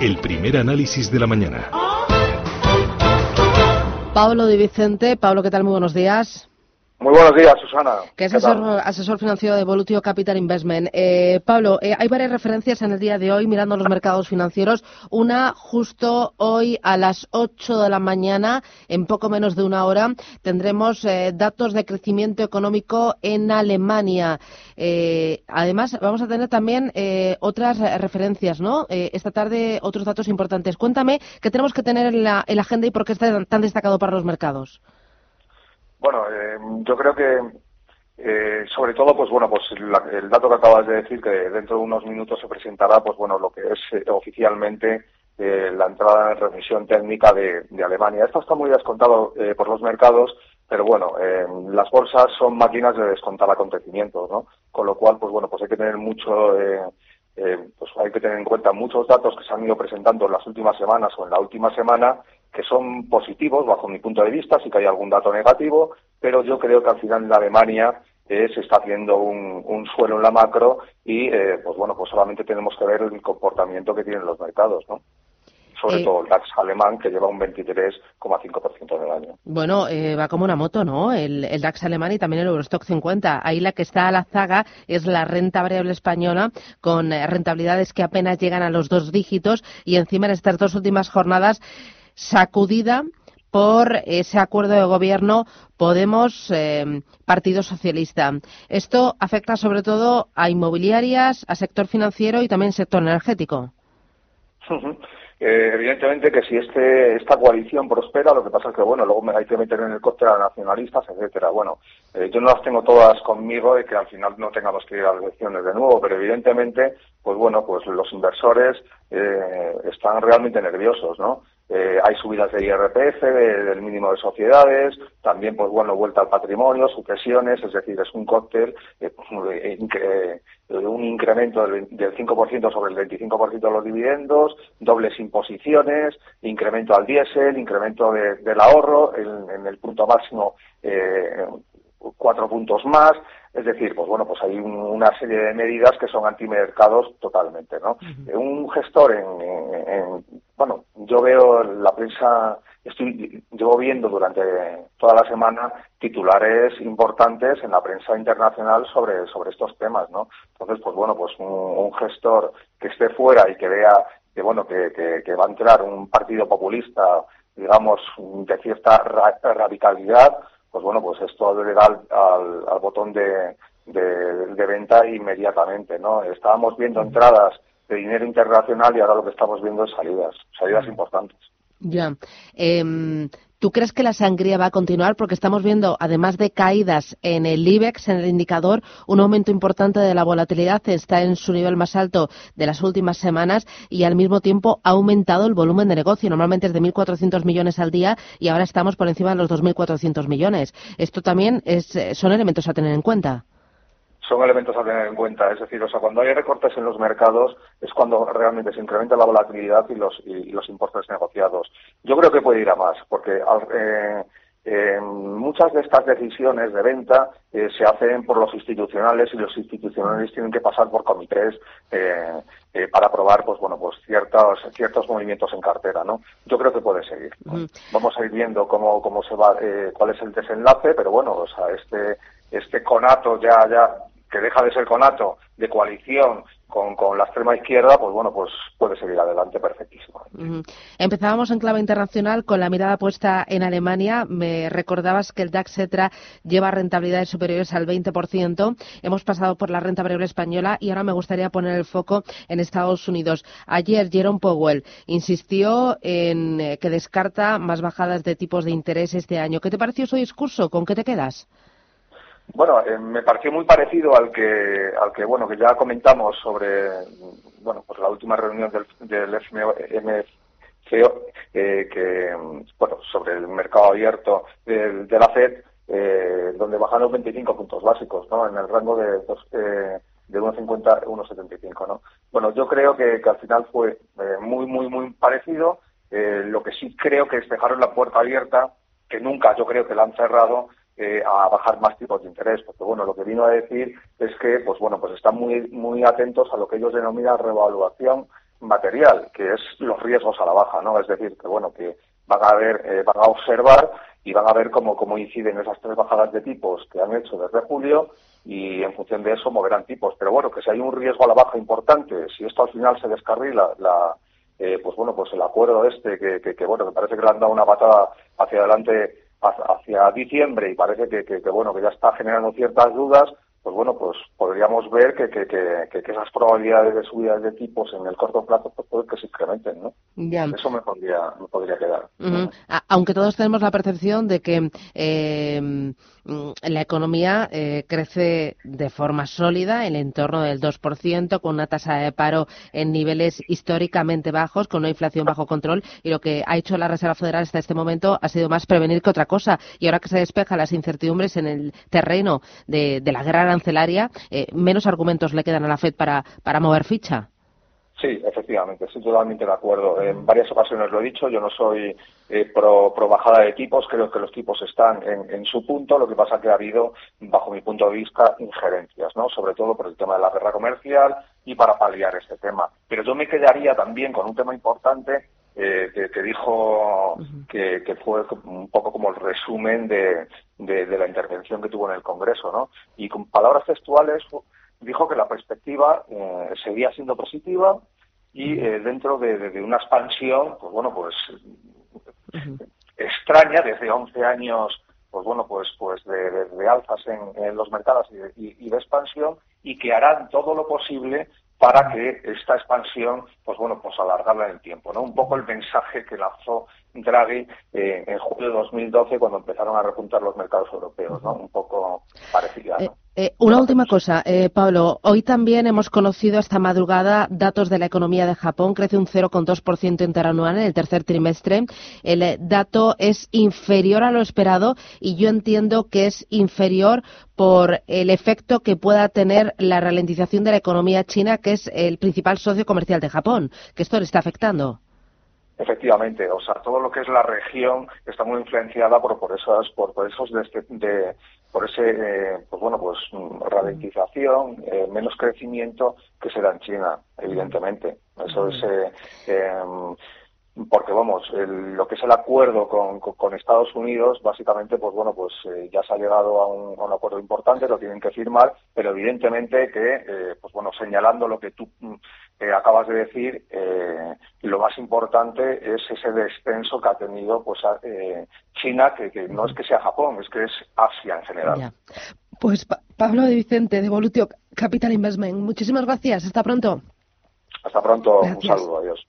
el primer análisis de la mañana. Pablo Di Vicente. Pablo, ¿qué tal? Muy buenos días. Muy buenos días, Susana. Que es asesor, financiero de Volutio Capital Investment. Eh, Pablo, eh, hay varias referencias en el día de hoy mirando los mercados financieros. Una justo hoy a las 8 de la mañana, en poco menos de una hora, tendremos eh, datos de crecimiento económico en Alemania. además, vamos a tener también otras referencias, ¿no? esta tarde otros datos importantes. Cuéntame qué tenemos que tener en la, en la agenda y por qué está tan destacado para los mercados. Bueno, eh, yo creo que eh, sobre todo, pues bueno, pues el dato que acabas de decir, que dentro de unos minutos se presentará, pues bueno, lo que es eh, oficialmente la entrada en remisión técnica de, Alemania. Esto está muy descontado por los mercados, pero bueno, las bolsas son máquinas de descontar acontecimientos, ¿no? Con lo cual, pues bueno, pues hay que tener mucho, pues hay que tener en cuenta muchos datos que se han ido presentando en las últimas semanas o en la última semana que son positivos bajo mi punto de vista, sí que hay algún dato negativo, pero yo creo que al final en Alemania eh, se está haciendo un, suelo en la macro y, eh, pues bueno, pues solamente tenemos que ver el comportamiento que tienen los mercados, ¿no? sobre eh, todo el DAX alemán, que lleva un 23,5% del año. Bueno, va como una moto, ¿no? El, el, DAX alemán y también el Eurostock 50. Ahí la que está a la zaga es la renta variable española, con rentabilidades que apenas llegan a los dos dígitos y encima en estas dos últimas jornadas sacudida por ese acuerdo de gobierno Podemos eh, Partido Socialista. Esto afecta sobre todo a inmobiliarias, a sector financiero y también sector energético. Eh, evidentemente que si este, esta coalición prospera, lo que pasa es que, bueno, luego me hay que meter en el coste a nacionalistas, etcétera. Bueno, eh, yo no las tengo todas conmigo de que al final no tengamos que ir a las elecciones de nuevo, pero evidentemente, pues bueno, pues los inversores están realmente nerviosos, ¿no? Eh, hay subidas de IRPF, del mínimo de sociedades, también, pues bueno, vuelta al patrimonio, sucesiones, es decir, es un cóctel, eh, eh, un incremento del, 5% sobre el 25% de los dividendos, dobles imposiciones, incremento al diésel, incremento del ahorro, en, el punto máximo cuatro puntos más, es decir, pues bueno, pues hay una serie de medidas que son antimercados totalmente, ¿no? Un gestor en, bueno, yo veo la prensa, estoy, llevo viendo durante toda la semana titulares importantes en la prensa internacional sobre, sobre estos temas, ¿no? Entonces, pues bueno, pues un, gestor que esté fuera y que vea que bueno, que, que, va a entrar un partido populista, digamos, de cierta radicalidad, pues bueno, pues esto le da al, botón de, de, venta inmediatamente, ¿no? Estábamos viendo entradas de dinero internacional y ahora lo que estamos viendo es salidas, salidas importantes. Ya. Em, ¿Tú crees que la sangría va a continuar? Porque estamos viendo, además de caídas en el IBEX, en el indicador, un aumento importante de la volatilidad. Está en su nivel más alto de las últimas semanas y al mismo tiempo ha aumentado el volumen de negocio. Normalmente es de 1.400 millones al día y ahora estamos por encima de los 2.400 millones. Esto también es, son elementos a tener en cuenta son elementos a tener en cuenta. Es decir, o sea, cuando hay recortes en los mercados es cuando realmente se incrementa la volatilidad y los, y, los importes negociados. Yo creo que puede ir a más, porque eh, eh, muchas de estas decisiones de venta eh, se hacen por los institucionales y los institucionales tienen que pasar por comités para aprobar, pues bueno, pues ciertos ciertos movimientos en cartera, ¿no? Yo creo que puede seguir. Vamos a ir viendo cómo cómo se va, cuál es el desenlace, pero bueno, o sea, este este conato ya ya que deja de ser conato de coalición con, con, la extrema izquierda, pues bueno, pues puede seguir adelante perfectísimo. Empezábamos en clave internacional con la mirada puesta en Alemania. Me recordabas que el DAX Etra lleva rentabilidades superiores al 20%. Hemos pasado por la renta variable española y ahora me gustaría poner el foco en Estados Unidos. Ayer Jerome Powell insistió en eh, que descarta más bajadas de tipos de interés este año. ¿Qué te pareció su discurso? ¿Con qué te quedas? Bueno, eh, me pareció muy parecido al que, al que, bueno, que ya comentamos sobre, bueno, pues la última reunión del, del eh, que, bueno, sobre el mercado abierto de, la FED, eh, donde bajaron 25 puntos básicos, ¿no? En el rango de, eh, de 1,50 a 1,75, ¿no? Bueno, yo creo que, al final fue eh, muy, muy, muy parecido. lo que sí creo que dejaron la puerta abierta, que nunca yo creo que la han cerrado, eh, a bajar más tipos de interés, porque bueno, lo que vino a decir es que, pues bueno, pues están muy, muy atentos a lo que ellos denominan revaluación material, que es los riesgos a la baja, ¿no? Es decir, que bueno, que van a ver, eh, van a observar y van a ver cómo, cómo inciden esas tres bajadas de tipos que han hecho desde julio y en función de eso moverán tipos. Pero bueno, que si hay un riesgo a la baja importante, si esto al final se descarrila, la, eh, pues bueno, pues el acuerdo este que, que, que, bueno, que parece que le han dado una patada hacia adelante hacia diciembre y parece que, que, que bueno, que ya está generando ciertas dudas, pues bueno, pues podríamos ver que, que, que, que esas probabilidades de subida de tipos en el corto plazo pues puede que se incrementen, ¿no? Eso me podría, me podría quedar. Aunque todos tenemos la percepción de que eh, la economía eh, crece de forma sólida, en el entorno del 2%, con una tasa de paro en niveles históricamente bajos, con una inflación bajo control, y lo que ha hecho la Reserva Federal hasta este momento ha sido más prevenir que otra cosa. Y ahora que se despejan las incertidumbres en el terreno de, la gran arancelaria, eh, menos argumentos le quedan a la FED para mover ficha. Sí, efectivamente, estoy totalmente de acuerdo. En varias ocasiones lo he dicho, yo no soy eh, pro, bajada de tipos, creo que los tipos están en, su punto, lo que pasa que ha habido, bajo mi punto de vista, injerencias, ¿no? Sobre todo por el tema de la guerra comercial y para paliar este tema. Pero yo me quedaría también con un tema importante eh, que, dijo que, fue un poco como el resumen de, de, la intervención que tuvo en el Congreso, ¿no? Y con palabras textuales dijo que la perspectiva eh, seguía siendo positiva y eh, dentro de, una expansión, pues bueno, pues extraña desde 11 años, pues bueno, pues pues de, alzas en, los mercados y de, expansión y que harán todo lo posible para que esta expansión, pues bueno, pues alargarla en el tiempo, ¿no? Un poco el mensaje que lanzó Draghi eh, en julio de 2012 cuando empezaron a repuntar los mercados europeos, ¿no? Un poco parecida, ¿no? Eh, una última cosa, eh, Pablo. Hoy también hemos conocido esta madrugada datos de la economía de Japón. Crece un 0,2% interanual en el tercer trimestre. El eh, dato es inferior a lo esperado y yo entiendo que es inferior por el efecto que pueda tener la ralentización de la economía china, que es el principal socio comercial de Japón, que esto le está afectando. Efectivamente, o sea, todo lo que es la región está muy influenciada por, por esas, por, por esos de, de, por ese, eh, pues bueno, pues ralentización, eh, menos crecimiento que se da en China, evidentemente. Eso es, eh, em, porque vamos, lo que es el acuerdo con, con, Estados Unidos, básicamente, pues bueno, pues eh, ya se ha llegado a un, a un, acuerdo importante, lo tienen que firmar, pero evidentemente que, eh, pues bueno, señalando lo que tú mm, eh, acabas de decir, lo más importante es ese descenso que ha tenido, pues, China, que, que, no es que sea Japón, es que es Asia en general. Pues Pablo de Vicente, de Volutio Capital Investment, muchísimas gracias, hasta pronto. Hasta pronto, un saludo, adiós.